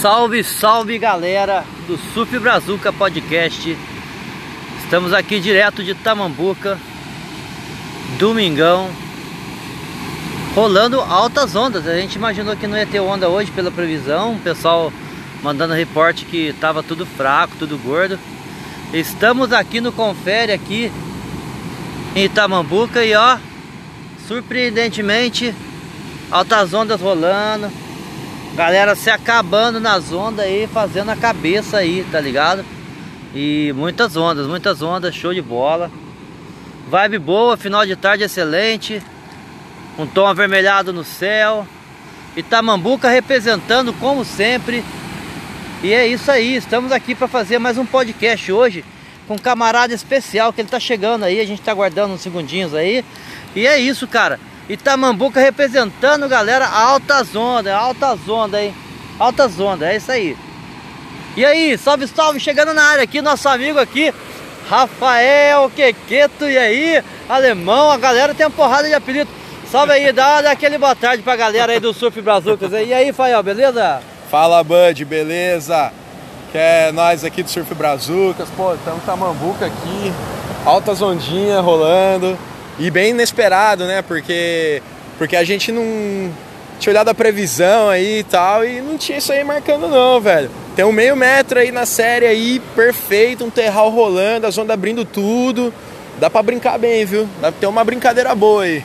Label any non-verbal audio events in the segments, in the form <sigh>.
Salve, salve galera do Surf Brazuca Podcast. Estamos aqui direto de Tamambuca, domingão, rolando altas ondas. A gente imaginou que não ia ter onda hoje pela previsão. O pessoal mandando reporte que tava tudo fraco, tudo gordo. Estamos aqui no Confere aqui em Itamambuca e ó, surpreendentemente, altas ondas rolando. Galera se acabando nas ondas aí, fazendo a cabeça aí, tá ligado? E muitas ondas, muitas ondas, show de bola. Vibe boa, final de tarde excelente. Um tom avermelhado no céu. Itamambuca representando como sempre. E é isso aí, estamos aqui para fazer mais um podcast hoje com um camarada especial que ele tá chegando aí, a gente tá aguardando uns segundinhos aí. E é isso, cara. Itamambuca representando, galera, altas ondas, altas ondas, hein? Altas ondas, é isso aí. E aí, salve, salve, chegando na área aqui, nosso amigo aqui, Rafael Quequeto, e aí, alemão, a galera tem uma porrada de apelido. Salve aí, dá, dá aquele boa tarde pra galera aí do Surf Brazucas. E aí, Fael, beleza? Fala, Bud, beleza? Que é nós aqui do Surf Brazucas, pô, estamos Tamambuca aqui, altas ondinhas rolando. E bem inesperado, né? Porque, porque a gente não tinha olhado a previsão aí e tal e não tinha isso aí marcando não, velho. Tem um meio metro aí na série aí, perfeito, um terral rolando, as ondas abrindo tudo. Dá pra brincar bem, viu? Dá pra ter uma brincadeira boa aí.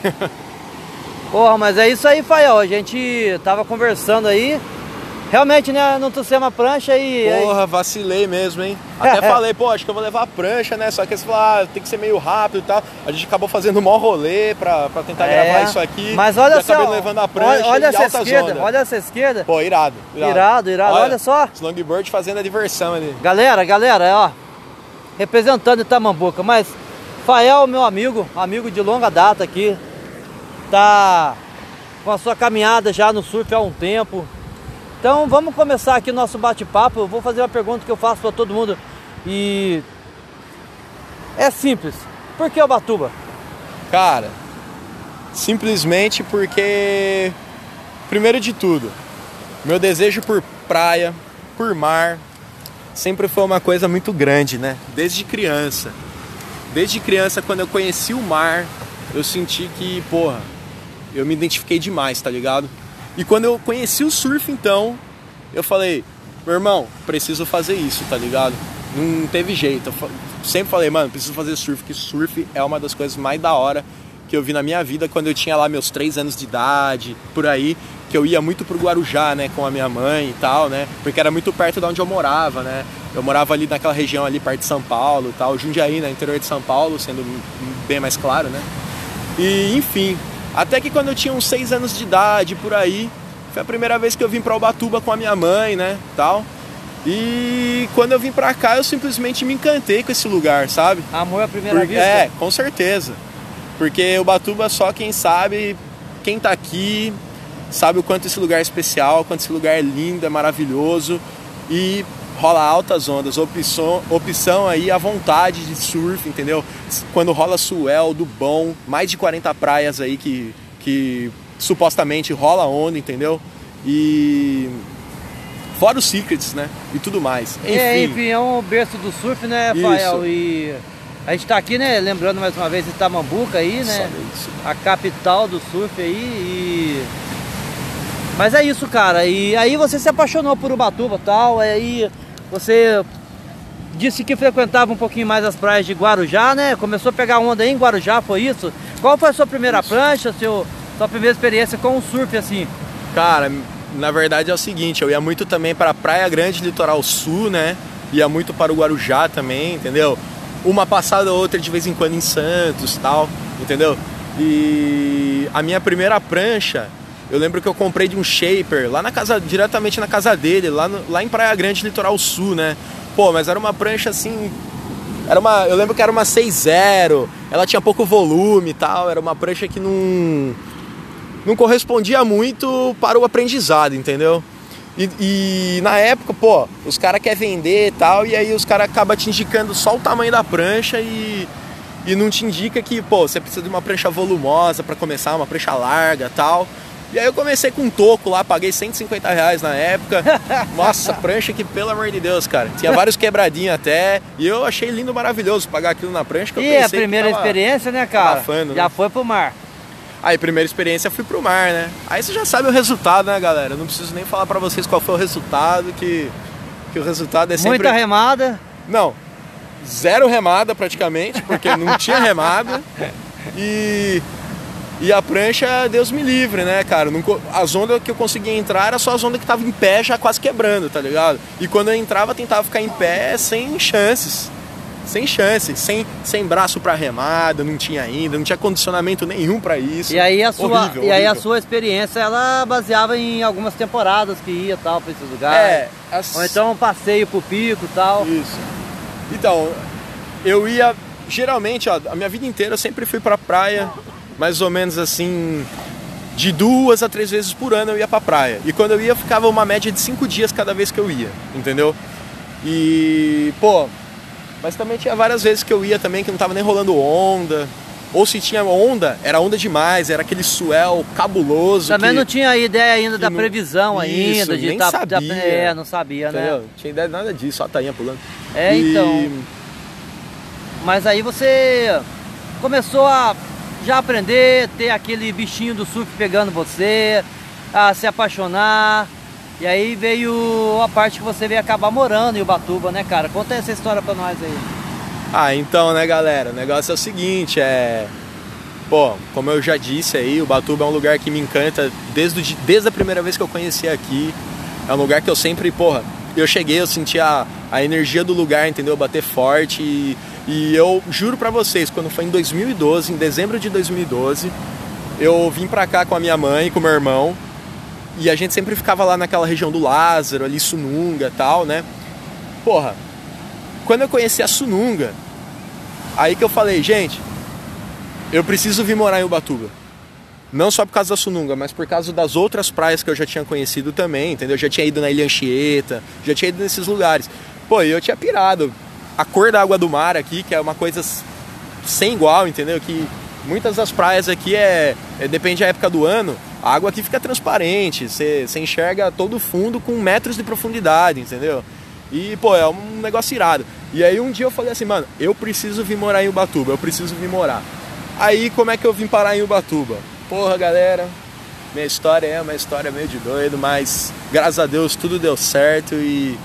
<laughs> Porra, mas é isso aí, Fael. A gente tava conversando aí Realmente, né? Não trouxe uma prancha e. Porra, vacilei mesmo, hein? Até <laughs> falei, pô, acho que eu vou levar a prancha, né? Só que você falou, ah, tem que ser meio rápido e tal. A gente acabou fazendo um maior rolê pra, pra tentar é, gravar isso aqui. Mas olha só. acabei levando a prancha. Olha, olha essa esquerda, olha essa esquerda. Pô, irado. Irado, irado, irado. Olha, olha só. Os longboard fazendo a diversão ali. Galera, galera, ó. Representando Itamambuca, mas Fael, meu amigo, amigo de longa data aqui, tá com a sua caminhada já no surf há um tempo então vamos começar aqui o nosso bate-papo. Vou fazer uma pergunta que eu faço para todo mundo e é simples. Por que Ubatuba? Cara, simplesmente porque primeiro de tudo, meu desejo por praia, por mar, sempre foi uma coisa muito grande, né? Desde criança. Desde criança, quando eu conheci o mar, eu senti que, porra, eu me identifiquei demais, tá ligado? E quando eu conheci o surf, então, eu falei, meu irmão, preciso fazer isso, tá ligado? Não teve jeito. Eu sempre falei, mano, preciso fazer surf, que surf é uma das coisas mais da hora que eu vi na minha vida quando eu tinha lá meus três anos de idade, por aí, que eu ia muito pro Guarujá, né, com a minha mãe e tal, né, porque era muito perto de onde eu morava, né. Eu morava ali naquela região ali perto de São Paulo tal, Jundiaí, né, interior de São Paulo, sendo bem mais claro, né. E, enfim, até que quando eu tinha uns seis anos de idade, por aí, foi a primeira vez que eu vim para Ubatuba com a minha mãe, né, tal. E quando eu vim pra cá, eu simplesmente me encantei com esse lugar, sabe? Amor à primeira Porque, vista? É, com certeza. Porque Ubatuba só quem sabe, quem tá aqui, sabe o quanto esse lugar é especial, quanto esse lugar é lindo, é maravilhoso. E rola altas ondas, opção, opção aí à vontade de surf, entendeu? Quando rola swell do bom, mais de 40 praias aí que, que supostamente rola onda, entendeu? E fora os secrets, né? E tudo mais. Enfim, é, enfim, é um berço do surf, né, Rafael? Isso. E a gente tá aqui, né, lembrando mais uma vez de Itamambuca aí, né? A capital do surf aí e mas é isso, cara. E aí você se apaixonou por Ubatuba, tal, aí você disse que frequentava um pouquinho mais as praias de Guarujá, né? Começou a pegar onda aí em Guarujá, foi isso? Qual foi a sua primeira isso. prancha, seu sua primeira experiência com o surf assim? Cara, na verdade é o seguinte, eu ia muito também para Praia Grande, Litoral Sul, né? Ia muito para o Guarujá também, entendeu? Uma passada ou outra de vez em quando em Santos, tal, entendeu? E a minha primeira prancha, eu lembro que eu comprei de um shaper lá na casa, diretamente na casa dele, lá, no, lá em Praia Grande, Litoral Sul, né? Pô, mas era uma prancha assim era uma, eu lembro que era uma 6.0, ela tinha pouco volume e tal, era uma prancha que não não correspondia muito para o aprendizado, entendeu? E, e na época, pô, os caras querem vender e tal, e aí os caras acabam te indicando só o tamanho da prancha e, e não te indica que, pô, você precisa de uma prancha volumosa para começar, uma prancha larga tal. E aí eu comecei com um toco lá, paguei 150 reais na época. <laughs> Nossa, prancha que, pelo amor de Deus, cara. Tinha vários quebradinhos até. E eu achei lindo, maravilhoso pagar aquilo na prancha. E a primeira experiência, né, cara? Abafando, já né? foi pro mar. Aí, primeira experiência, fui pro mar, né? Aí você já sabe o resultado, né, galera? Eu não preciso nem falar pra vocês qual foi o resultado, que, que o resultado é sempre... Muita remada. Não, zero remada praticamente, porque não tinha remada. <laughs> E e a prancha, Deus me livre, né, cara? As ondas que eu conseguia entrar era só as ondas que estavam em pé já quase quebrando, tá ligado? E quando eu entrava, tentava ficar em pé sem chances. Sem chances, sem, sem braço para remada, não tinha ainda, não tinha condicionamento nenhum para isso. E aí a sua, horrível, e aí a sua experiência, ela baseava em algumas temporadas que ia tal para esses lugares. É, as... ou então um passeio pro pico, tal. Isso. Então, eu ia geralmente, ó, a minha vida inteira eu sempre fui pra praia mais ou menos assim, de duas a três vezes por ano eu ia pra praia. E quando eu ia, ficava uma média de cinco dias cada vez que eu ia, entendeu? E, pô, mas também tinha várias vezes que eu ia também que não tava nem rolando onda. Ou se tinha onda, era onda demais, era aquele swell cabuloso. Também que, não tinha ideia ainda da previsão isso, ainda, de nem tá, sabia. Tá, é, não sabia, né? entendeu? né? Tinha ideia de nada disso, só a tainha pulando. É, e... então. Mas aí você começou a já aprender, ter aquele bichinho do surf pegando você, a se apaixonar. E aí veio a parte que você veio acabar morando em Ubatuba, né, cara? Conta essa história pra nós aí. Ah, então, né, galera? O negócio é o seguinte, é... Pô, como eu já disse aí, o Ubatuba é um lugar que me encanta desde, o, desde a primeira vez que eu conheci aqui. É um lugar que eu sempre, porra, eu cheguei, eu senti a, a energia do lugar, entendeu? Bater forte e e eu juro para vocês, quando foi em 2012, em dezembro de 2012, eu vim pra cá com a minha mãe, com meu irmão, e a gente sempre ficava lá naquela região do Lázaro, ali Sununga tal, né? Porra, quando eu conheci a Sununga, aí que eu falei, gente, eu preciso vir morar em Ubatuba. Não só por causa da Sununga, mas por causa das outras praias que eu já tinha conhecido também, entendeu? Eu já tinha ido na Ilha Anchieta, já tinha ido nesses lugares. Pô, eu tinha pirado a cor da água do mar aqui, que é uma coisa sem igual, entendeu? Que muitas das praias aqui é, é depende da época do ano, a água aqui fica transparente, você enxerga todo o fundo com metros de profundidade, entendeu? E, pô, é um negócio irado. E aí um dia eu falei assim, mano, eu preciso vir morar em Ubatuba, eu preciso vir morar. Aí como é que eu vim parar em Ubatuba? Porra, galera, minha história é uma história meio de doido, mas graças a Deus tudo deu certo e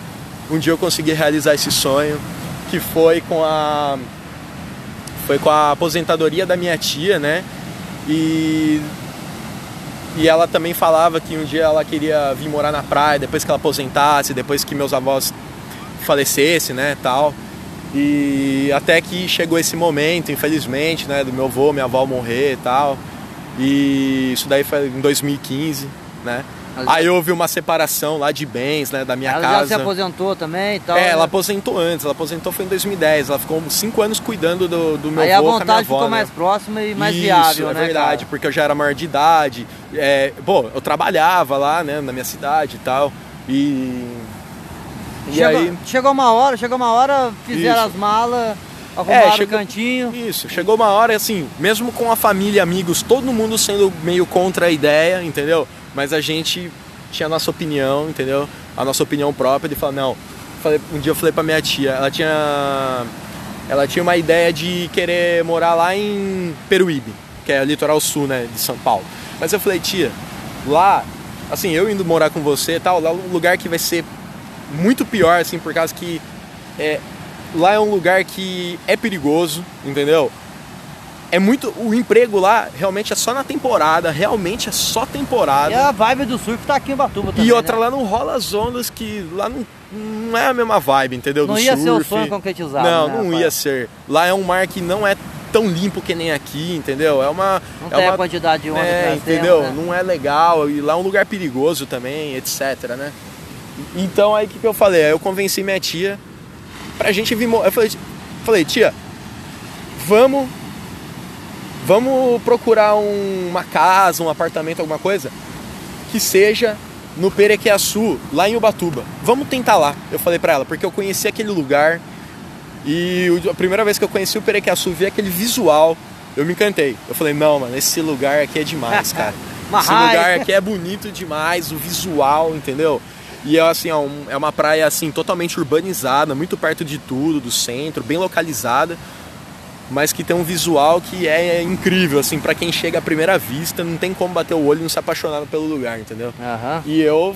um dia eu consegui realizar esse sonho que foi com a foi com a aposentadoria da minha tia, né? E e ela também falava que um dia ela queria vir morar na praia depois que ela aposentasse, depois que meus avós falecessem, né, tal. E até que chegou esse momento, infelizmente, né, do meu avô, minha avó morrer e tal. E isso daí foi em 2015, né? Aí houve uma separação lá de bens, né, da minha ela casa. Ela já se aposentou também e tal? É, né? ela aposentou antes, ela aposentou foi em 2010, ela ficou cinco anos cuidando do, do meu Aí avô a vontade avó, ficou né? mais próxima e mais Isso, viável, é né, verdade, cara? porque eu já era maior de idade, é, bom, eu trabalhava lá, né, na minha cidade e tal, e... E chegou, aí... chegou uma hora, chegou uma hora, fizeram Isso. as malas, arrumaram É, chegou- o cantinho. Isso, chegou uma hora assim, mesmo com a família, amigos, todo mundo sendo meio contra a ideia, entendeu? Mas a gente tinha a nossa opinião, entendeu? A nossa opinião própria de falar, não. Falei, um dia eu falei pra minha tia, ela tinha. Ela tinha uma ideia de querer morar lá em Peruíbe, que é litoral sul, né, de São Paulo. Mas eu falei, tia, lá, assim, eu indo morar com você e tal, lá é um lugar que vai ser muito pior, assim, por causa que é, lá é um lugar que é perigoso, entendeu? É muito. O emprego lá realmente é só na temporada, realmente é só temporada. E a vibe do surf tá aqui em Batuba também. E outra, né? lá não rola as ondas que. Lá não, não é a mesma vibe, entendeu? Não Do ia ser o surf. sonho concretizado. Não, né, não rapaz? ia ser. Lá é um mar que não é tão limpo que nem aqui, entendeu? É uma. Não é tem uma, a quantidade de onda é, entendeu? temos, né? Não é legal. E lá é um lugar perigoso também, etc, né? Então aí o que, que eu falei? Eu convenci minha tia pra gente vir. Eu falei, falei tia, vamos. Vamos procurar um- uma casa, um apartamento, alguma coisa que seja no Perequiaçu, lá em Ubatuba. Vamos tentar lá. Eu falei pra ela, porque eu conheci aquele lugar e a primeira vez que eu conheci o Perequiaçu, vi aquele visual, eu me encantei. Eu falei, não, mano, esse lugar aqui é demais, cara. <laughs> Esse lugar aqui é bonito demais, o visual, entendeu? E é assim, é, é uma praia assim totalmente urbanizada, muito perto de tudo, do centro, bem localizada, mas que tem um visual que é incrível, assim, para quem chega à primeira vista, não tem como bater o olho e não se apaixonar pelo lugar, entendeu? Aham. E eu,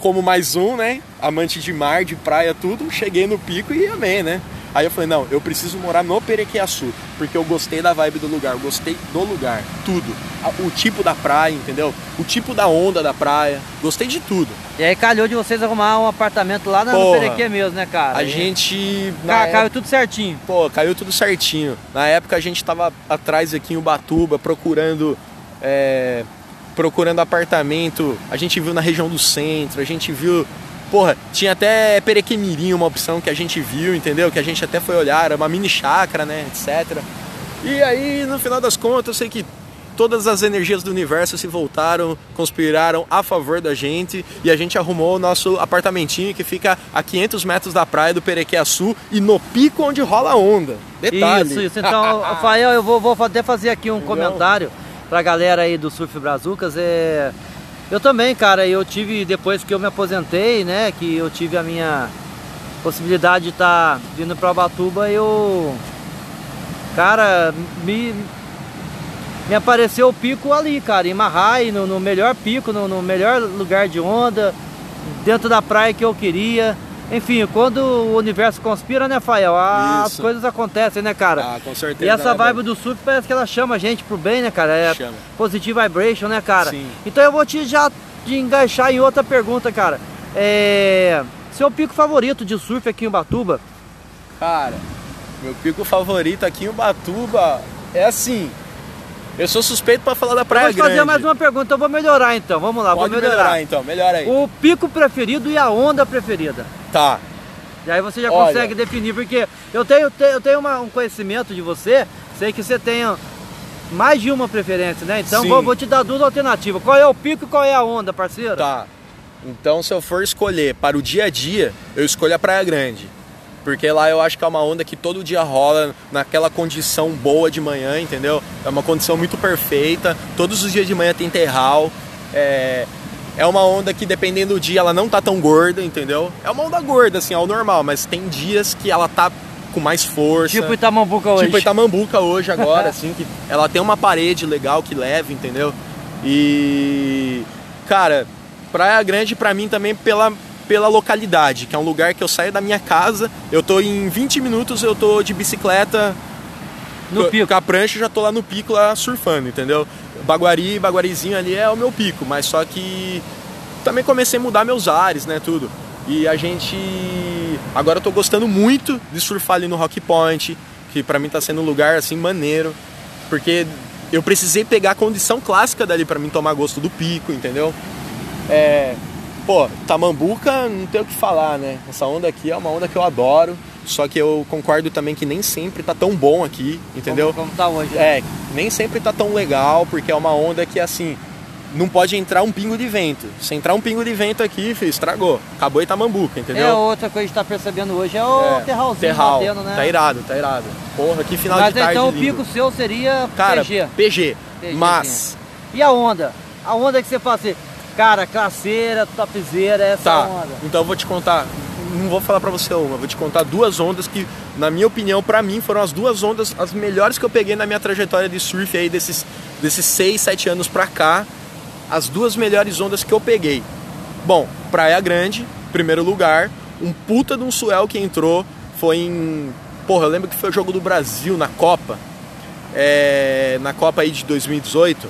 como mais um, né, amante de mar, de praia, tudo, cheguei no pico e amei, né? Aí eu falei, não, eu preciso morar no Perequiaçu, porque eu gostei da vibe do lugar, eu gostei do lugar, tudo. O tipo da praia, entendeu? O tipo da onda da praia, gostei de tudo. E aí calhou de vocês arrumar um apartamento lá na Porra. Perequê mesmo, né, cara? A E- gente... na Ca- época- Caiu tudo certinho. Pô, caiu tudo certinho. Na época a gente tava atrás aqui em Ubatuba procurando. é, procurando apartamento. A gente viu na região do centro, a gente viu. Porra, tinha até Perequemirim, uma opção que a gente viu, entendeu? Que a gente até foi olhar, era uma mini chácara, né? etc. E aí, no final das contas, eu sei que todas as energias do universo se voltaram, conspiraram a favor da gente e a gente arrumou o nosso apartamentinho que fica a 500 metros da praia do Perequiaçu e no pico onde rola a onda. Detalhe. Isso, isso. Então, <laughs> Rafael, eu vou, vou até fazer aqui um Entendeu? comentário pra galera aí do Surf Brazucas. É... Eu também, cara, eu tive, depois que eu me aposentei, né, que eu tive a minha possibilidade de estar vindo pra Ubatuba, eu... Cara, me... Me apareceu o pico ali, cara, em Marrai, no, no melhor pico, no, no melhor lugar de onda, dentro da praia que eu queria. Enfim, quando o universo conspira, né, Fael? As coisas acontecem, né, cara? Ah, com certeza. E essa né, vibe do surf parece que ela chama a gente pro bem, né, cara? É Chama. positive vibration, né, cara? Sim. Então eu vou te já te engaixar em outra pergunta, cara. É... Seu pico favorito de surf aqui em Ubatuba? Cara, meu pico favorito aqui em Ubatuba é assim. Eu sou suspeito pra falar da Eu Praia vou te fazer Grande. mais uma pergunta, eu vou melhorar então. Vamos lá, Pode vou melhorar. melhorar então, melhora aí. O pico preferido e a onda preferida. Tá. E aí você já Olha. consegue definir, porque eu tenho, te- eu tenho uma- um conhecimento de você, sei que você tem mais de uma preferência, né? Então vou, vou te dar duas alternativas. Qual é o pico e qual é a onda, parceiro? Tá. Então, se eu for escolher para o dia a dia, eu escolho a Praia Grande. Porque lá eu acho que é uma onda que todo dia rola naquela condição boa de manhã, entendeu? É uma condição muito perfeita. Todos os dias de manhã tem terral. É, é uma onda que, dependendo do dia, ela não tá tão gorda, entendeu? É uma onda gorda, assim, ao normal, mas tem dias que ela tá com mais força. Tipo Itamambuca hoje. Tipo Itamambuca hoje agora, <laughs> assim, que ela tem uma parede legal que leva, entendeu? E cara, Praia Grande pra mim também pela pela localidade, que é um lugar que eu saio da minha casa, eu tô em 20 minutos, eu tô de bicicleta No co- pico. com a prancha, já tô lá no pico lá surfando, entendeu? Baguari, Baguarizinho ali é o meu pico, mas só que também comecei a mudar meus ares, né, tudo. E a gente agora eu tô gostando muito de surfar ali no Rock Point, que pra mim tá sendo um lugar assim maneiro, porque eu precisei pegar a condição clássica dali pra mim tomar gosto do pico, entendeu? É, pô, Tamambuca não tem o que falar, né? Essa onda aqui é uma onda que eu adoro, só que eu concordo também que nem sempre tá tão bom aqui, entendeu? Como, como tá hoje. né? É, nem sempre tá tão legal, porque é uma onda que assim, não pode entrar um pingo de vento. Se entrar um pingo de vento aqui, filho, estragou. Acabou Itamambuca, entendeu? É outra coisa que a gente tá percebendo hoje, é o É, terralzinho terral. batendo, né? Tá irado, tá irado. Porra, que final Mas de tarde então o lindo. pico seu seria Cara, PG. PG. PG, Mas, E a onda? A onda que você fala assim, cara, classeira, topzeira, essa tá. onda. Então eu vou te contar. Não vou falar pra você uma, vou te contar duas ondas que, na minha opinião, pra mim, foram as duas ondas as melhores que eu peguei na minha trajetória de surf aí desses, desses 6, 7 anos pra cá. As duas melhores ondas que eu peguei. Bom, Praia Grande, primeiro lugar. Um puta de um suel que entrou. Foi em. Porra, eu lembro que foi o jogo do Brasil na Copa. É, na Copa aí de 2018.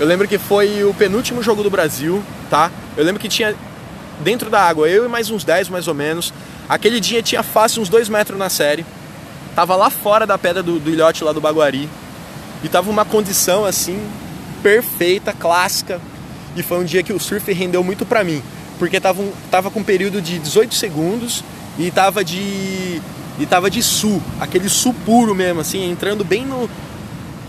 Eu lembro que foi o penúltimo jogo do Brasil, tá? Eu lembro que tinha dentro da água eu e mais uns 10 mais ou menos. Aquele dia tinha fácil uns 2 metros na série. Tava lá fora da pedra do, do ilhote lá do Baguari. E tava uma condição assim perfeita, clássica. E foi um dia que o surf rendeu muito pra mim, porque tava, um, tava com um período de 18 segundos e tava de e tava de sul, aquele sul puro mesmo assim, entrando bem no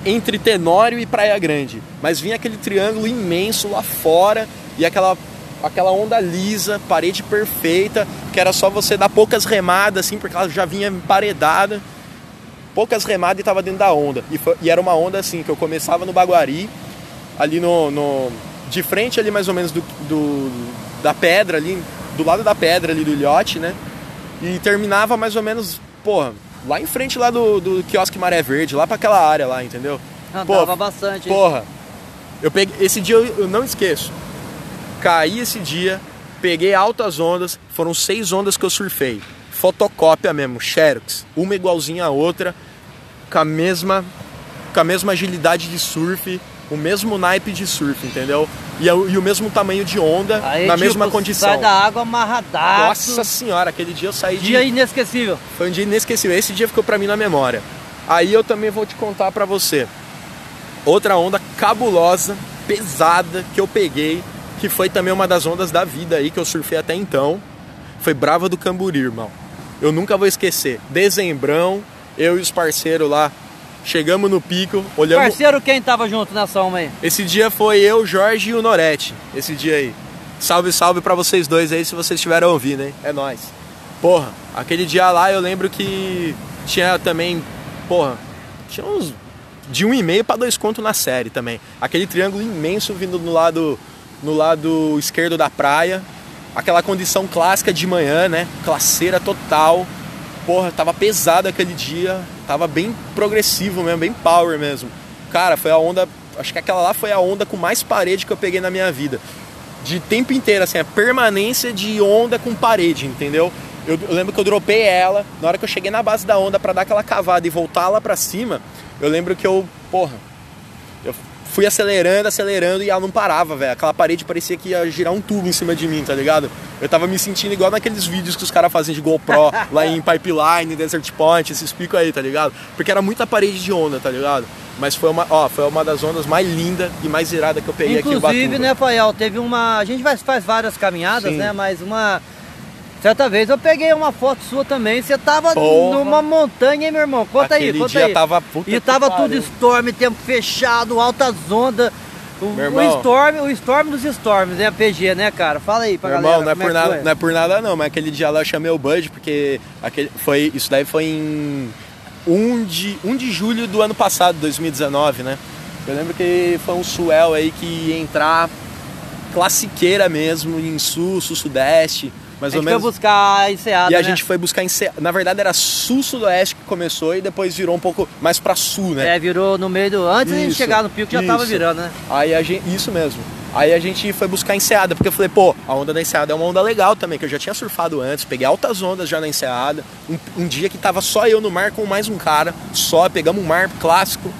entre Tenório e Praia Grande. Mas vinha aquele triângulo imenso lá fora e aquela aquela onda lisa, parede perfeita, que era só você dar poucas remadas assim, porque ela já vinha emparedada. Poucas remadas e tava dentro da onda. E, foi- e era uma onda assim que eu começava no Baguari, ali no, no de frente ali mais ou menos do, do, da pedra ali, do lado da pedra ali do ilhote, né? E terminava mais ou menos, porra, lá em frente lá do, do quiosque Maré Verde, lá para aquela área lá, entendeu? Andava Pô, bastante. Porra, eu peguei, esse dia eu, eu não esqueço. Caí esse dia, peguei altas ondas, foram seis ondas que eu surfei. Fotocópia mesmo, Xerox, uma igualzinha a outra, com a mesma, com a mesma agilidade de surf, o mesmo naipe de surf, entendeu? E, e o mesmo tamanho de onda, Aí, na tipo, mesma condição. Sai da água amarradaço. Nossa senhora, aquele dia eu saí dia de... Dia inesquecível. Foi um dia inesquecível, esse dia ficou pra mim na memória. Aí eu também vou te contar pra você. Outra onda cabulosa, pesada, que eu peguei, que foi também uma das ondas da vida aí que eu surfei até então. Foi Brava do Camburi, irmão. Eu nunca vou esquecer. Dezembrão, eu e os parceiros lá Chegamos no pico, olhamos. Parceiro, quem tava junto nessa uma aí? Esse dia foi eu, Jorge e o Norete. Esse dia aí. Salve, salve para vocês dois aí, se vocês estiveram ouvindo, hein? É nós. Porra, aquele dia lá eu lembro que tinha também. Porra, tinha uns. De um e meio para dois contos na série também. Aquele triângulo imenso vindo no lado, no lado esquerdo da praia. Aquela condição clássica de manhã, né? Classeira total porra, tava pesado aquele dia, tava bem progressivo mesmo, bem power mesmo. Cara, foi a onda, acho que aquela lá foi a onda com mais parede que eu peguei na minha vida. De tempo inteiro, assim, a permanência de onda com parede, entendeu? Eu, eu lembro que eu dropei ela, na hora que eu cheguei na base da onda para dar aquela cavada e voltar lá pra cima, eu lembro que eu, porra, eu fui acelerando, acelerando e ela não parava, velho. Aquela parede parecia que ia girar um tubo em cima de mim, tá ligado? Eu tava me sentindo igual naqueles vídeos que os caras fazem de GoPro <laughs> lá em Pipeline, Desert Point, esses picos aí, tá ligado? Porque era muita parede de onda, tá ligado? Mas foi uma, ó, foi uma das ondas mais lindas e mais iradas que eu peguei Inclusive, aqui Inclusive, né, Fael, teve uma... A gente faz várias caminhadas, Sim. né, mas uma Certa vez eu peguei uma foto sua também, você tava Porra. numa montanha, hein, meu irmão? Conta Aquele aí, conta dia aí. Tava puta e tava tudo storm, tempo fechado, altas ondas. O, o, Storm, o Storm dos Storms, é a PG, né, cara? Fala aí pra Meu galera. Irmão, não é, por nada, não é por nada não, mas aquele dia lá eu chamei o Bud, porque aquele, foi, isso daí foi em 1 de, 1 de julho do ano passado, 2019, né? Eu lembro que foi um suel aí que ia entrar classiqueira mesmo, em sul, sul, sudeste mais ou menos. foi buscar a enseada. E a né? gente foi buscar enseada. Na verdade era sul-sudoeste que começou e depois virou um pouco mais para sul, né? É, virou no meio do. Antes isso, de chegar no pico já isso. tava virando, né? Aí a gente. Isso mesmo. Aí a gente foi buscar enseada, porque eu falei, pô, a onda da enseada é uma onda legal também, que eu já tinha surfado antes, peguei altas ondas já na enseada. Um, um dia que tava só eu no mar com mais um cara, só, pegamos um mar clássico.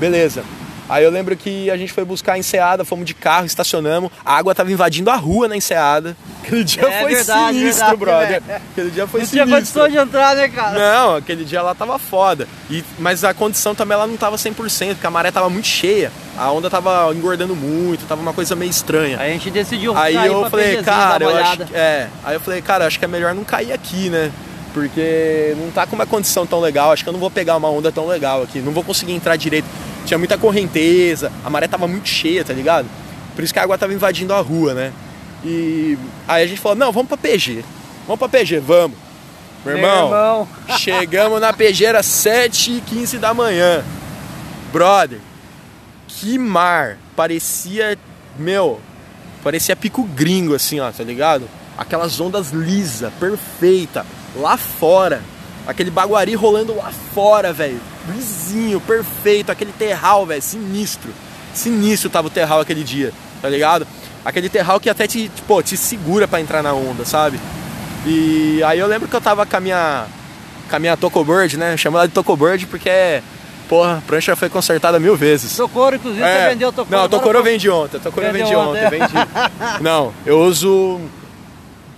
Beleza. Aí eu lembro que a gente foi buscar a enseada, fomos de carro, estacionamos, a água tava invadindo a rua na enseada. Aquele dia é, foi verdade, sinistro, verdade, brother. É. Aquele dia foi não sinistro. Não tinha condição de entrar, né, cara? Não, aquele dia lá tava foda. E, mas a condição também ela não tava 100%, porque a maré tava muito cheia. A onda tava engordando muito, tava uma coisa meio estranha. Aí a gente decidiu Aí eu falei, cara, eu acho, é, aí eu falei, cara, acho que é melhor não cair aqui, né? Porque não tá com uma condição tão legal, acho que eu não vou pegar uma onda tão legal aqui, não vou conseguir entrar direito tinha muita correnteza, a maré tava muito cheia, tá ligado? Por isso que a água tava invadindo a rua, né? E aí a gente falou, não, vamos pra PG. Vamos pra PG, vamos. Meu irmão, Meu irmão. <laughs> chegamos na PG, era 7h15 da manhã. Brother, que mar. Parecia, meu, parecia pico gringo assim, ó, tá ligado? Aquelas ondas lisa, perfeita, lá fora. Aquele baguari rolando lá fora, velho lisinho, perfeito, aquele terral, velho, sinistro. Sinistro tava o terral aquele dia, tá ligado? Aquele terral que até te, pô, te segura para entrar na onda, sabe? E aí eu lembro que eu tava com a minha, com a minha Tocobird, né? Chamo ela de Tocobird porque, porra, a prancha foi consertada mil vezes. Tocoro, inclusive, é. você vendeu Tocoro. Não, Tocoro eu vendi ontem, Tocoro eu vendi ontem, ontem vendi. <laughs> Não, eu uso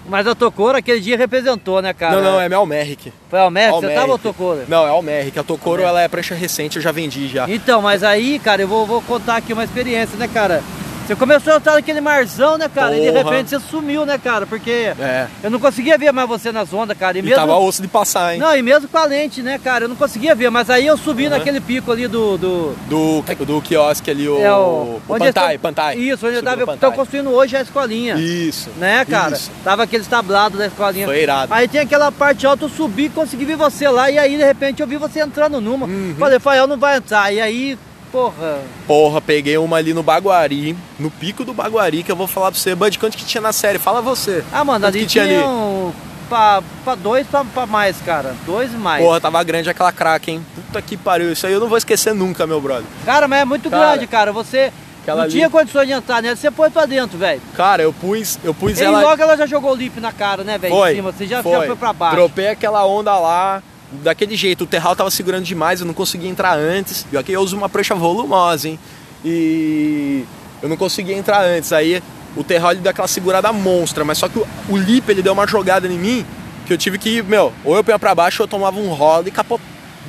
mas a Tocoro aquele dia representou, né, cara? Não, não, é minha Almeric. Foi a Almeric? Você tava ou Tocoro? Não, é Almeric. A Tocoro, ela é prancha recente, eu já vendi já. Então, mas aí, cara, eu vou, vou contar aqui uma experiência, né, cara? Você começou a entrar naquele marzão, né, cara? Porra. E de repente você sumiu, né, cara? Porque é. eu não conseguia ver mais você nas ondas, cara. E, mesmo... tava osso de passar, hein? Não, e mesmo com a lente, né, cara? Eu não conseguia ver, mas aí eu subi uhum. naquele pico ali do. Do, do, do quiosque ali, o. É o, o Pantai, estão... Pantai. Isso, onde estão construindo hoje a escolinha. Isso. Né, cara? Isso. Tava aqueles tablados da escolinha. Foi irado. Aí tem aquela parte alta, eu subi, consegui ver você lá, e aí de repente eu vi você entrando numa. Uhum. Falei, Fael não vai entrar. E aí Porra. Porra, peguei uma ali no Baguari, no pico do Baguari, que eu vou falar pra você. Bud, quanto que tinha na série? Fala você. Ah, mano, Quanto ali tinha tinha ali? um, pra, pra dois pra, pra mais, cara. Dois e mais. Porra, tava grande aquela craque, hein? Puta que pariu. Isso aí eu não vou esquecer nunca, meu brother. Cara, mas é muito Cara, grande, cara. Você não ali- tinha condições de entrar nela, você pôs pra dentro, velho. Cara, eu pus, eu pus E ela. logo ela já jogou o lip na cara, né, velho? Foi. Em cima. Você já, foi. já foi pra baixo. Dropei aquela onda lá, daquele jeito. O terral tava segurando demais, eu não conseguia entrar antes. E aqui eu uso uma prancha volumosa, hein? E eu não conseguia entrar antes. Aí o terral ele deu aquela segurada monstra, mas só que o, o lip ele deu uma jogada em mim que eu tive que, meu, ou eu punha pra baixo ou eu tomava um rolo e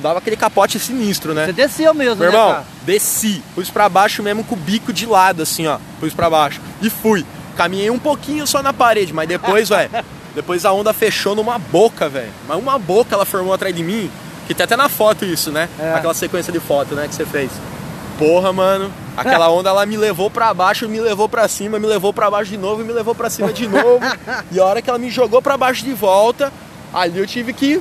dava aquele capote sinistro, né? Você desceu mesmo, Meu né, irmão, cara? desci, pus pra baixo mesmo com o bico de lado, assim, ó. Pus pra baixo. E fui. Caminhei um pouquinho só na parede, mas depois, <laughs> velho. Depois a onda fechou numa boca, velho. Mas uma boca ela formou atrás de mim. Que tem até na foto isso, né? É. Aquela sequência de foto, né, que você fez. Porra, mano. Aquela onda ela me levou pra baixo, me levou pra cima, me levou pra baixo de novo e me levou pra cima de novo. <laughs> e a hora que ela me jogou pra baixo de volta, ali eu tive que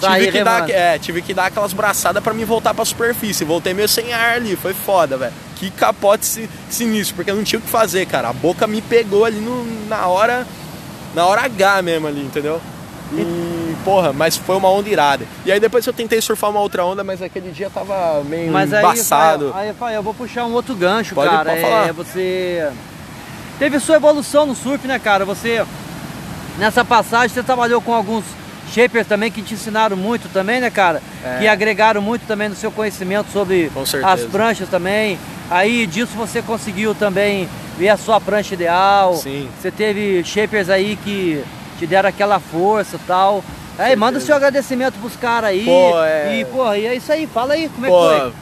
tive que, dar, remando. é, tive que dar aquelas braçadas pra me voltar pra superfície. Voltei meio sem ar ali, foi foda, velho. Que capote si- sinistro, porque eu não tinha o que fazer, cara. A boca me pegou ali no- na hora. Na hora H mesmo ali, entendeu? E, porra, mas foi uma onda irada. E aí depois eu tentei surfar uma outra onda, mas aquele dia tava meio Mas aí, embaçado. Aí, eu vou puxar um outro gancho, Pode- cara. pode é, falar. você teve sua evolução no surf, né, cara? Você nessa passagem você trabalhou com alguns shapers também que te ensinaram muito também, né, cara? É. Que agregaram muito também no seu conhecimento sobre as pranchas também. Aí disso você conseguiu também ver a sua prancha ideal. Sim. Você teve shapers aí que te deram aquela força e tal. Aí, manda o seu agradecimento pros caras aí. Pô, é- E, porra, e é isso aí. Fala aí, como é Pô, que foi?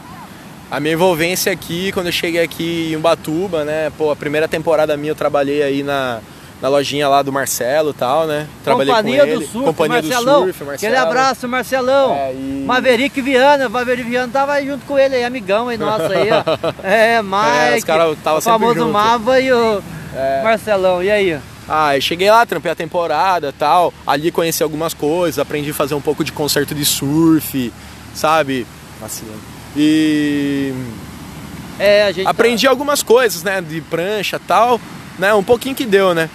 a minha envolvência aqui, quando eu cheguei aqui em Ubatuba, né? Pô, a primeira temporada minha eu trabalhei aí na, na lojinha lá do Marcelo e tal, né? Trabalhei Companhia com ele. do Surf, Companhia Marcelão. do Surf, Marcelo. Aquele abraço, Marcelão. É, e- Maverick Viana, Maverick Viana tava aí junto com ele aí, amigão aí nosso aí, ó. <laughs> É, Mike, os caras tava o famoso junto. Mava e o É. Marcelão. E aí? Ah, eu cheguei lá, trampei a temporada e tal. Ali conheci algumas coisas, aprendi a fazer um pouco de concerto de surf, sabe? Vacilando. E É, a gente aprendi algumas coisas, né? De prancha e tal, né? Um pouquinho que deu, né?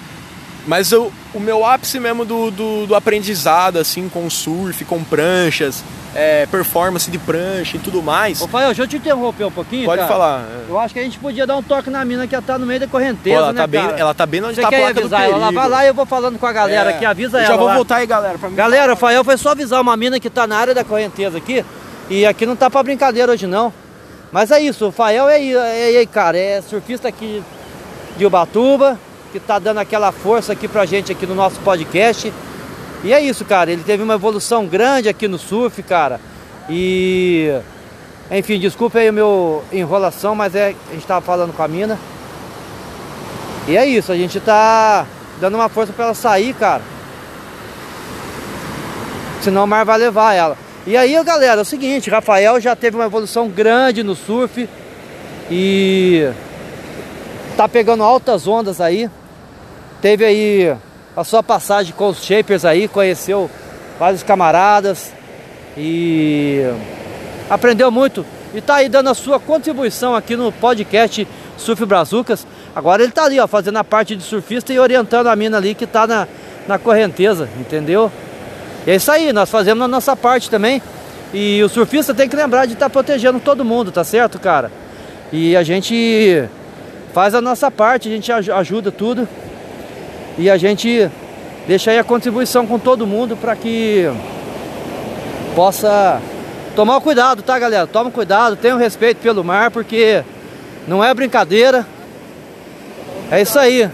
Mas eu, o meu ápice mesmo do, do, do aprendizado, assim, com surf, com pranchas, é, performance de prancha e tudo mais. Tá... Ô, Fael, deixa eu te interromper um pouquinho, Pode cara. falar. Eu acho que a gente podia dar um toque na mina que ela tá no meio da correnteza, Pô, ela, né, tá bem, ela tá bem onde Você tá a placa do avisar perigo. ela? Vai lá e eu vou falando com a galera É. aqui, avisa ela Já vou lá. voltar aí, galera. Galera, Rafael foi só avisar uma mina que tá na área da correnteza aqui. E aqui não tá pra brincadeira hoje não. Mas é isso, o Fael é, é, é, cara, é surfista aqui de Ubatuba, que tá dando aquela força aqui pra gente aqui no nosso podcast. E é isso, cara, ele teve uma evolução grande aqui no surf, cara. E enfim, desculpa aí o meu enrolação, mas é a gente tava falando com a mina. E é isso, a gente tá dando uma força pra ela sair, cara. Senão o mar vai levar ela. E aí, galera, é o seguinte, Rafael já teve uma evolução grande no surf e tá pegando altas ondas aí. Teve aí a sua passagem com os shapers aí, conheceu vários camaradas e aprendeu muito e tá aí dando a sua contribuição aqui no podcast Surf Brazucas. Agora ele tá ali, ó, fazendo a parte de surfista e orientando a mina ali que tá na, na correnteza, entendeu? E é isso aí, nós fazemos a nossa parte também. E o surfista tem que lembrar de estar protegendo todo mundo, tá certo, cara? E a gente faz a nossa parte, a gente aj- ajuda tudo. E a gente deixa aí a contribuição com todo mundo para que possa tomar cuidado, tá, galera? Toma cuidado, tenha um respeito pelo mar, porque não é brincadeira. É isso aí.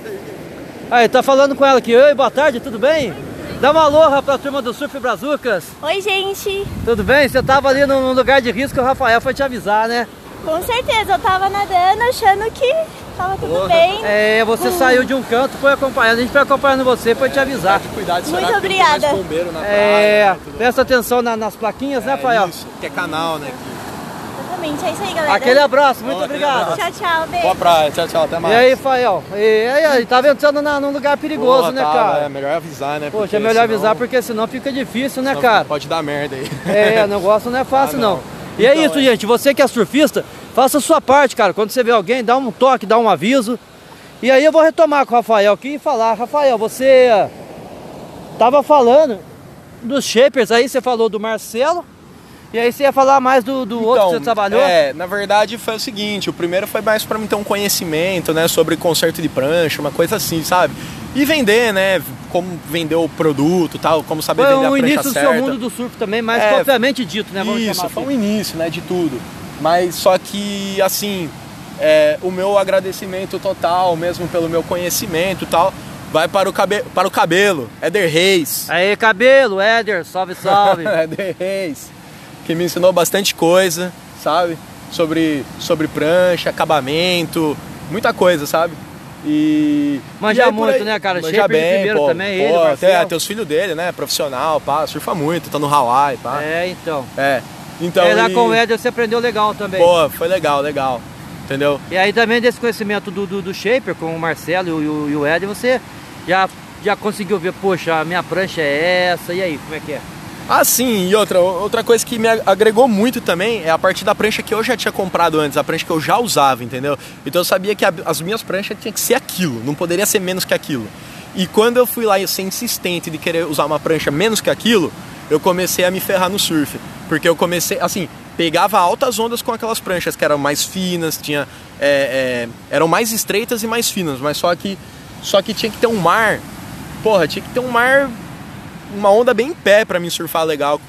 Aí, tá falando com ela aqui. Oi, boa tarde, tudo bem? Dá uma aloha pra turma do Surf Brazucas. Oi, gente. Tudo bem? Você tava ali num lugar de risco, o Rafael foi te avisar, né? Com certeza, eu tava nadando achando que tava tudo bem. É, você saiu de um canto, foi acompanhando, a gente foi acompanhando você, foi te avisar. Cuidado, será Muito obrigada. bombeiro na praia, É, né, presta atenção na- nas plaquinhas, né, Rafael? Isso, que é canal, né? Exatamente, é isso aí, galera. Aquele abraço, muito obrigado. Tchau, tchau, beijo. Boa praia, tchau, tchau, até E mais. aí, Fael? E aí, tava entrando na, num lugar perigoso, né, tá, cara? É melhor avisar, né? Poxa, é melhor senão- avisar porque senão fica difícil, né, senão cara? Pode dar merda aí. É, o negócio não é <laughs> fácil Ah, não. não. E é Então, isso, é. gente. Você que é surfista, Faça a sua parte, cara. Quando você vê alguém, dá um toque, dá um aviso. E aí eu vou retomar com o Rafael aqui e falar, Rafael, você tava falando dos shapers aí, você falou do Marcelo. E aí você ia falar mais do, do então, outro que você então, trabalhou? É, na verdade foi o seguinte, o primeiro foi mais para mim ter um conhecimento, né, sobre conserto de prancha, uma coisa assim, sabe? E vender, né, como vender o produto, tal, como saber foi vender a prancha certa. Foi o início do seu mundo do surf também, mais é, propriamente dito, né? Vamos isso, foi o assim. início, né, de tudo. Mas só que, assim, é, o meu agradecimento total, mesmo pelo meu conhecimento e tal, vai para o, cabe para o cabelo, Éder Reis. Aí, cabelo, Éder, salve, salve. <laughs> Éder Reis que me ensinou bastante coisa, sabe? Sobre, sobre prancha, acabamento, muita coisa, sabe? E. Manja muito, aí, né, cara? Manja bem, primeiro pô, também, pô, ele, até, até os filhos dele, né? Profissional, pá, surfa muito, tá no Hawaii, pá. É, então. É. Então. E lá e... com o Eder você aprendeu legal também. Pô, foi legal, legal. Entendeu? E aí também desse conhecimento do, do, do Shaper com o Marcelo e o, e o Eder, você já, já conseguiu ver, poxa, a minha prancha é essa, e aí, como é que é? Ah, sim, e outra, outra coisa que me agregou muito também é a partir da prancha que eu já tinha comprado antes, a prancha que eu já usava, entendeu? Então eu sabia que a, as minhas pranchas tinham que ser aquilo, não poderia ser menos que aquilo. E quando eu fui lá e ser insistente de querer usar uma prancha menos que aquilo, eu comecei a me ferrar no surf. Porque eu comecei, assim, pegava altas ondas com aquelas pranchas que eram mais finas, tinha, é, é, eram mais estreitas e mais finas, mas só que, só que tinha que ter um mar, porra, tinha que ter um mar uma onda bem em pé para mim surfar legal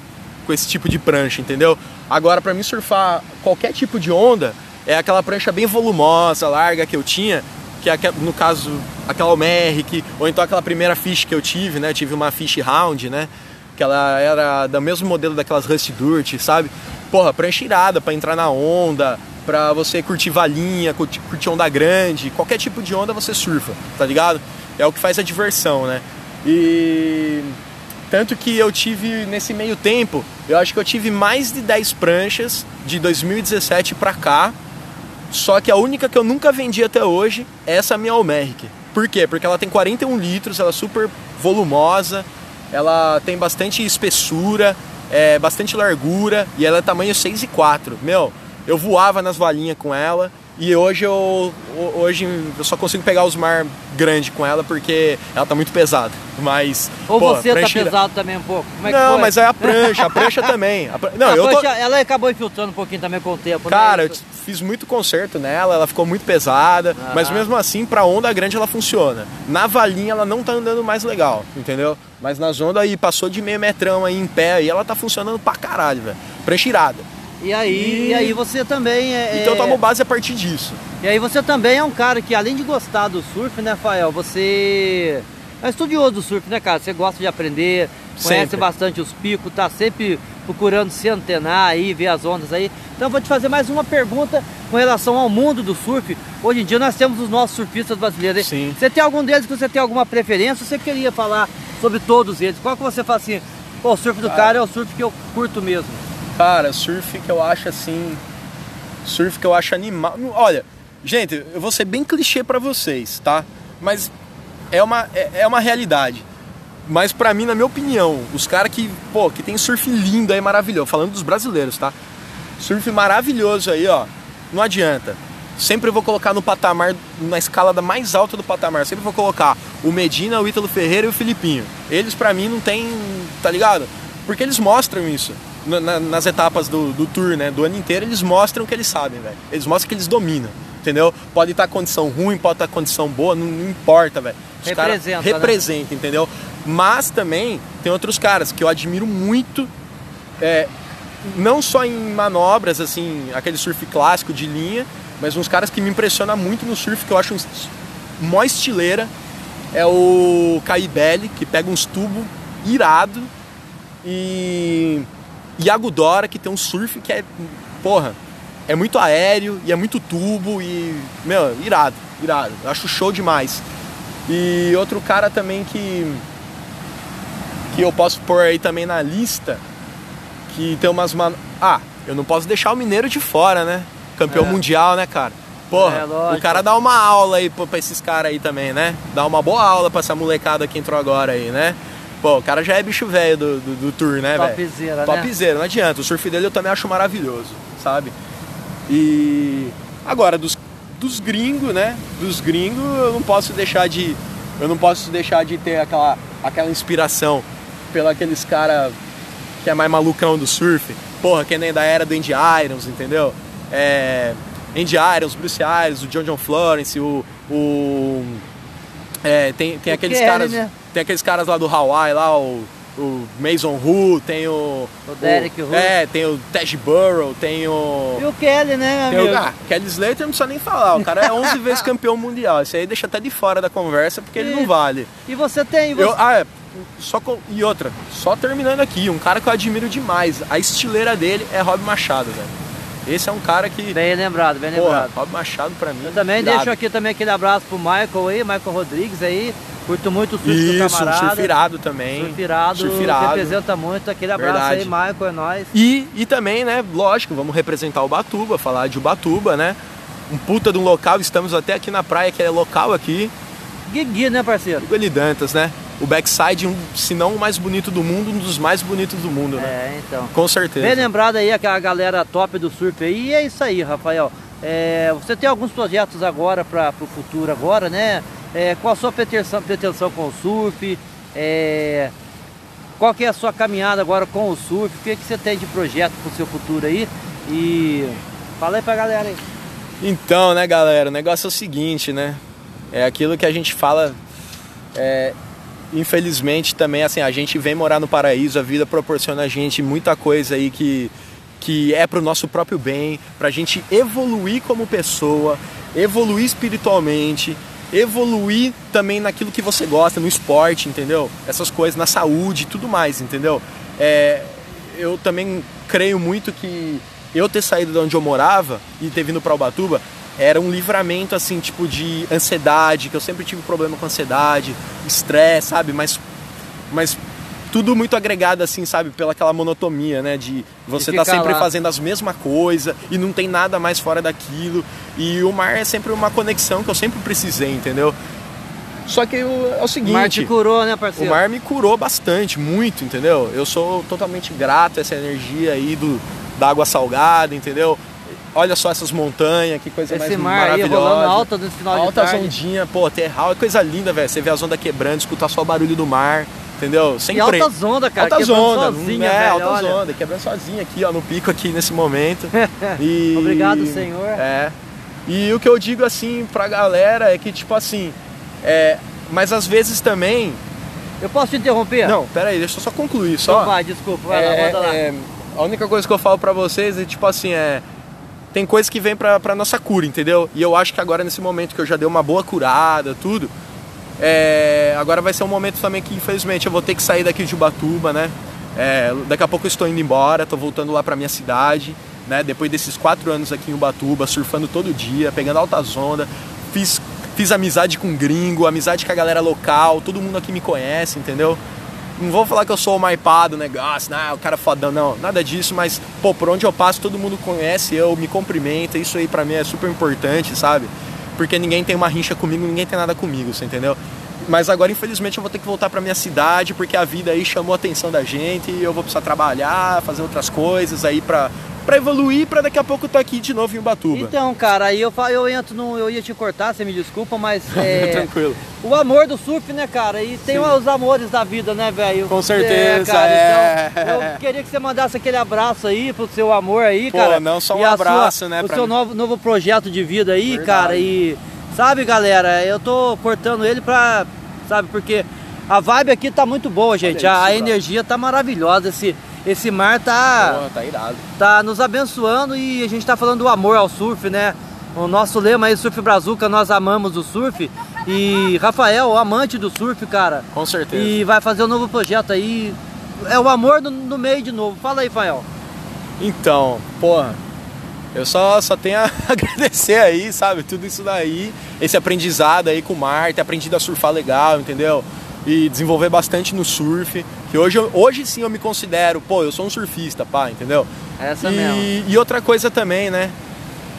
com esse tipo de prancha, entendeu? Agora, para mim surfar qualquer tipo de onda, é aquela prancha bem volumosa, larga que eu tinha, que é no caso aquela Omeric, ou então aquela primeira fish que eu tive, né? Eu tive uma fish round, né? Que ela era do mesmo modelo daquelas Rust Dirt, sabe? Porra, prancha irada pra entrar na onda, pra você curtir valinha, curtir, onda grande, qualquer tipo de onda você surfa, tá ligado? É o que faz a diversão, né? E tanto que eu tive nesse meio tempo, eu acho que eu tive mais de 10 pranchas de 2017 para cá. Só que a única que eu nunca vendi até hoje é essa minha Almeric. Por quê? Porque ela tem 41 litros, ela é super volumosa, ela tem bastante espessura, é, bastante largura e ela é tamanho 6 e 4. Meu, eu voava nas valinhas com ela e hoje eu, hoje eu só consigo pegar os mar grande com ela porque ela tá muito pesada. Mas. Ou pô, você tá pesado também um pouco? É não, mas é a prancha, a prancha também. A Não, a eu prancha, tô... ela acabou infiltrando um pouquinho também com o tempo, né? Cara, eu fiz muito conserto nela, ela ficou muito pesada, ah. mas mesmo assim, pra onda grande ela funciona. Na valinha ela não tá andando mais legal, entendeu? Mas nas ondas aí, passou de meio metrão aí em pé aí, ela tá funcionando pra caralho, velho. Prancha irada. E aí, e... e aí você também é. Então eu tomo base a partir disso. E aí você também é um cara que além de gostar do surf, né, Fael, você é estudioso do surf, né, cara? Você gosta de aprender, conhece sempre. bastante os picos, tá sempre procurando se antenar aí, ver as ondas aí. Então eu vou te fazer mais uma pergunta com relação ao mundo do surf. Hoje em dia nós temos os nossos surfistas brasileiros. Sim. Você tem algum deles que você tem alguma preferência? Você queria falar sobre todos eles? Qual que você fala assim, pô, o surf do cara, cara é o surf que eu curto mesmo? Cara, surf que eu acho assim. Surf que eu acho animal. Olha, gente, eu vou ser bem clichê para vocês, tá? Mas é uma, é, é uma realidade. Mas para mim, na minha opinião, os caras que, pô, que tem surf lindo aí, maravilhoso, falando dos brasileiros, tá? Surf maravilhoso aí, ó. Não adianta. Sempre vou colocar no patamar, na escala da mais alta do patamar. Sempre vou colocar o Medina, o Ítalo Ferreira e o Filipinho. Eles para mim não tem, tá ligado? Porque eles mostram isso na, nas etapas do, do tour, né? Do ano inteiro, eles mostram que eles sabem, velho. Eles mostram que eles dominam, entendeu? Pode estar condição ruim, pode estar condição boa, não, não importa, velho. Os representa, né? representa, entendeu? Mas também tem outros caras que eu admiro muito, é, não só em manobras, assim, aquele surf clássico de linha, mas uns caras que me impressionam muito no surf, que eu acho mó estileira, é o Caibelli, que pega uns tubos irado e Iago Dora, que tem um surf que é, porra, é muito aéreo e é muito tubo e, meu, irado, irado. Eu acho show demais. E outro cara também que que eu posso pôr aí também na lista, que tem umas man... Ah, eu não posso deixar o Mineiro de fora, né? Campeão é. mundial, né, cara? Porra, é, o cara dá uma aula aí pra esses caras aí também, né? Dá uma boa aula pra essa molecada que entrou agora aí, né? Pô, o cara já é bicho velho do, do, do, tour, né, velho? Topzera, né? Topzera, não adianta. O surf dele eu também acho maravilhoso, sabe? E agora dos, dos gringos, né? Dos gringos eu não posso deixar de eu não posso deixar de ter aquela aquela inspiração pela aqueles cara que é mais malucão do surf. Porra, que nem da era do Andy Irons, entendeu? É, Andy Irons, Bruce Irons, o John John Florence, o, o é, tem, tem aqueles caras né? tem aqueles caras lá do Hawaii lá o, o Mason Hu, tem o O Derek Hu. É, tem o Tej Burrow, tem o E o Kelly, né, meu o, amigo? ah, Kelly Slater não precisa nem falar, o cara é 11 vezes <laughs> campeão mundial. Isso aí deixa até de fora da conversa porque ele E- não vale. E você tem. Você... Eu, ah, é, só com- e outra, só terminando aqui, um cara que eu admiro demais, a estileira dele é Rob Machado, velho. Esse é um cara que, Bem lembrado, bem porra, lembrado. Rob Machado pra mim. Eu também irado. deixo aqui também aquele abraço pro Michael aí, Michael Rodrigues aí. Curto muito o surf do Isso, um camarada. surfirado também. Surfirado, Surfirado. representa muito. Aquele abraço Verdade. aí, Michael, é nóis. E, e também, né, lógico, vamos representar o Batuba, falar de Ubatuba, né? Um puta de um local, estamos até aqui na praia, que é local aqui, Guigui, né, parceiro? Guilherme Dantas, né? O backside, um, se não o mais bonito do mundo, um dos mais bonitos do mundo, né? É, então. Com certeza. Bem lembrado aí aquela galera top do surf aí. E é isso aí, Rafael. É, você tem alguns projetos agora para o futuro agora, né? É, qual a sua pretensão, pretensão com o surf? É, qual que é a sua caminhada agora com o surf? O que, que você tem de projeto para o seu futuro aí? E fala aí pra galera aí. Então, né, galera, o negócio é o seguinte, né? É aquilo que a gente fala. é, infelizmente também, assim, a gente vem morar no paraíso, a vida proporciona a gente muita coisa aí que, que é pro nosso próprio bem, pra gente evoluir como pessoa, evoluir espiritualmente, evoluir também naquilo que você gosta, no esporte, entendeu? Essas coisas, na saúde tudo mais, entendeu? É, eu também creio muito que eu ter saído de onde eu morava e ter vindo para Ubatuba era um livramento assim, tipo de ansiedade, que eu sempre tive problema com ansiedade, estresse, sabe? Mas mas tudo muito agregado assim, sabe, pela aquela monotonia, né, de você tá sempre lá. fazendo as mesmas coisas e não tem nada mais fora daquilo. E o mar é sempre uma conexão que eu sempre precisei, entendeu? Só que o- é o O seguinte, mar te curou, né, o parceiro? mar me curou bastante, muito, entendeu? Eu sou totalmente grato a essa energia aí do, da água salgada, entendeu? Olha só essas montanhas, que coisa mais Esse mar aí maravilhosa. rolando alta nesse final Altas de tarde. ondinhas, pô, terral, é coisa linda, velho. Você vê as ondas quebrando, escutar só o barulho do mar, entendeu? Sem E pre- altas ondas, cara. Altas ondas, sozinha, é, velho, altas olha. ondas, quebrando sozinha aqui, ó, no pico aqui nesse momento. <laughs> E- Obrigado, Senhor. É. E o que eu digo assim pra galera é que, tipo assim, é, mas às vezes também. Eu posso te interromper? Não, pera aí, deixa eu só concluir. Então Só. vai, desculpa. Vai lá, É, manda lá. é, a única coisa que eu falo pra vocês é tipo assim, é. Tem coisa que vem pra, pra nossa cura, entendeu? E eu acho que agora, nesse momento que eu já dei uma boa curada, tudo, é, agora vai ser um momento também que, infelizmente, eu vou ter que sair daqui de Ubatuba, né? É, daqui a pouco eu estou indo embora, tô voltando lá pra minha cidade, né? Depois desses quatro anos aqui em Ubatuba, surfando todo dia, pegando altas ondas, fiz, fiz amizade com gringo, amizade com a galera local, todo mundo aqui me conhece, entendeu? Não vou falar que eu sou o maipado, negócio, né? o cara fodão, não, nada disso, mas, pô, por onde eu passo, todo mundo conhece eu, me cumprimenta, isso aí pra mim é super importante, sabe? Porque ninguém tem uma rincha comigo, ninguém tem nada comigo, você entendeu? Mas agora, infelizmente, eu vou ter que voltar pra minha cidade, porque a vida aí chamou a atenção da gente e eu vou precisar trabalhar, fazer outras coisas aí pra, pra evoluir, pra daqui a pouco eu tô aqui de novo em Ubatuba. Então, cara, aí eu, eu entro no. Eu ia te cortar, você me desculpa, mas. <laughs> É, Tranquilo. o amor do surf, né, cara? E tem os amores da vida, né, velho? Com certeza, cara, é. Então, eu queria que você mandasse aquele abraço aí pro seu amor aí, Pô, cara. não só um abraço, sua- né, O seu mim. novo, novo projeto de vida aí, Verdade. cara. E. Sabe, galera, eu tô cortando ele pra. Sabe, porque a vibe aqui tá muito boa, gente. isso, a, a energia tá maravilhosa. Esse, esse mar tá Pô, tá irado. tá nos abençoando e a gente tá falando do amor ao surf, né? O nosso lema aí, Surf Brazuca, nós amamos o surf. E Rafael, o amante do surf, cara. Com certeza. E vai fazer um novo projeto aí. É o amor no, no meio de novo. Fala aí, Fael. Então, porra, eu só, só tenho a <laughs> agradecer aí, sabe? Tudo isso daí, esse aprendizado aí com o mar, ter aprendido a surfar legal, entendeu? E desenvolver bastante no surf. Que hoje, hoje sim eu me considero, pô, eu sou um surfista, pá, entendeu? Essa mesmo. E, e outra coisa também, né?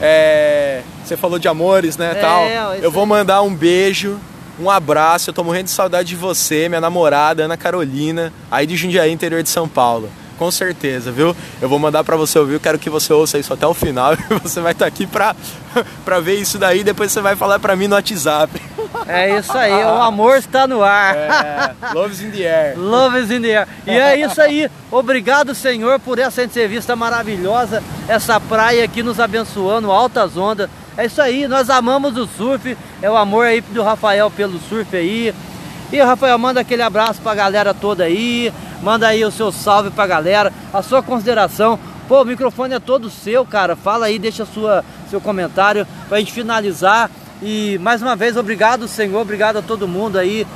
É, você falou de amores, né, É, tal. isso Eu vou mandar um beijo, um abraço. Eu tô morrendo de saudade de você, minha namorada, Ana Carolina, aí de Jundiaí, interior de São Paulo. Com certeza, viu? Eu vou mandar para você ouvir, eu quero que você ouça isso até o final <laughs> e você vai estar tá aqui pra, <laughs> pra ver isso daí, depois você vai falar para mim no WhatsApp. É isso aí, o amor está no ar. É, love's in the air. <laughs> Love's in the air. E é isso aí. Obrigado, Senhor, por essa entrevista maravilhosa, essa praia aqui nos abençoando, altas ondas. É isso aí, nós amamos o surf, é o amor aí do Rafael pelo surf aí. E Rafael, manda aquele abraço pra galera toda aí, manda aí o seu salve pra galera, a sua consideração. Pô, o microfone é todo seu, cara. Fala aí, deixa sua, seu comentário pra gente finalizar. E mais uma vez, obrigado, Senhor, obrigado a todo mundo aí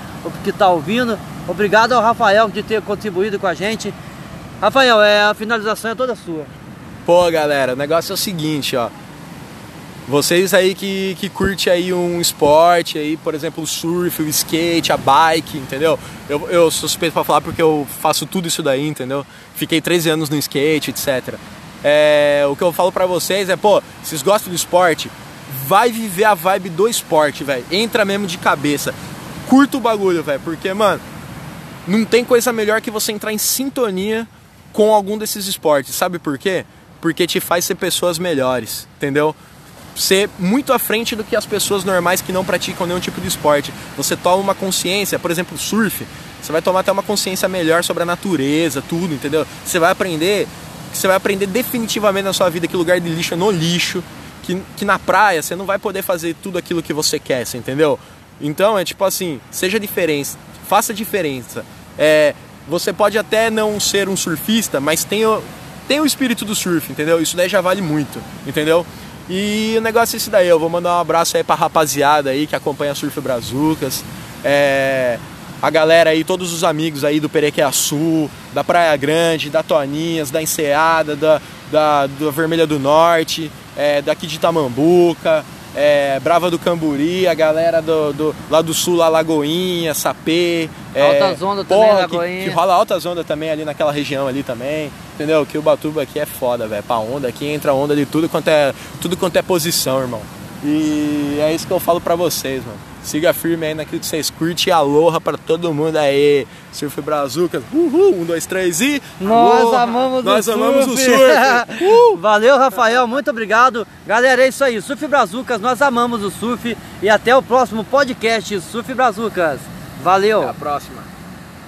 que tá ouvindo. Obrigado ao Rafael de ter contribuído com a gente. Rafael, é, a finalização é toda sua. Pô, galera, o negócio é o seguinte, ó. Vocês aí que, que curte aí um esporte aí, por exemplo, o surf, o skate, a bike, entendeu? Eu, eu sou suspeito pra falar porque eu faço tudo isso daí, entendeu? Fiquei 13 anos no skate, etc. É, o que eu falo pra vocês é, pô, vocês gostam do esporte? Vai viver a vibe do esporte, velho. Entra mesmo de cabeça. Curta o bagulho, velho, porque, mano, não tem coisa melhor que você entrar em sintonia com algum desses esportes. Sabe por quê? Porque te faz ser pessoas melhores, entendeu? Ser muito à frente do que as pessoas normais que não praticam nenhum tipo de esporte. Você toma uma consciência, por exemplo, surf, você vai tomar até uma consciência melhor sobre a natureza, tudo, entendeu? Você vai aprender, você vai aprender definitivamente na sua vida que lugar de lixo é no lixo, que, que na praia você não vai poder fazer tudo aquilo que você quer, você entendeu? Então é tipo assim, seja diferença, faça diferença. É, você pode até não ser um surfista, mas o, tem o espírito do surf, entendeu? Isso daí já vale muito, entendeu? E o negócio é esse daí, eu vou mandar um abraço aí pra rapaziada aí que acompanha Surf Brazucas. É, a galera aí, todos os amigos aí do Perequiaçu, da Praia Grande, da Toninhas, da Enseada, da, da, da Vermelha do Norte, é, daqui de Tamambuca, é, Brava do Camburi, a galera do, do, lá do sul, lá Lagoinha, Sapê. É, altas ondas também, Lagoinha. Que, que rola altas ondas também ali naquela região ali também. Entendeu? Que o Batuba aqui é foda, velho. Pra onda aqui entra onda de tudo quanto é, tudo quanto é posição, irmão. E é isso que eu falo pra vocês, mano. Siga firme aí naquilo que vocês curtem e aloha pra todo mundo aí. Surf Brazucas, uhul, um, dois, três e. Nós aloha. amamos Nós o amamos <laughs> surf. o surf. uh. Valeu, Rafael, muito obrigado. Galera, é isso aí. Surf Brazucas, nós amamos o surf. E até o próximo podcast Surf Brazucas. Valeu. Até a próxima.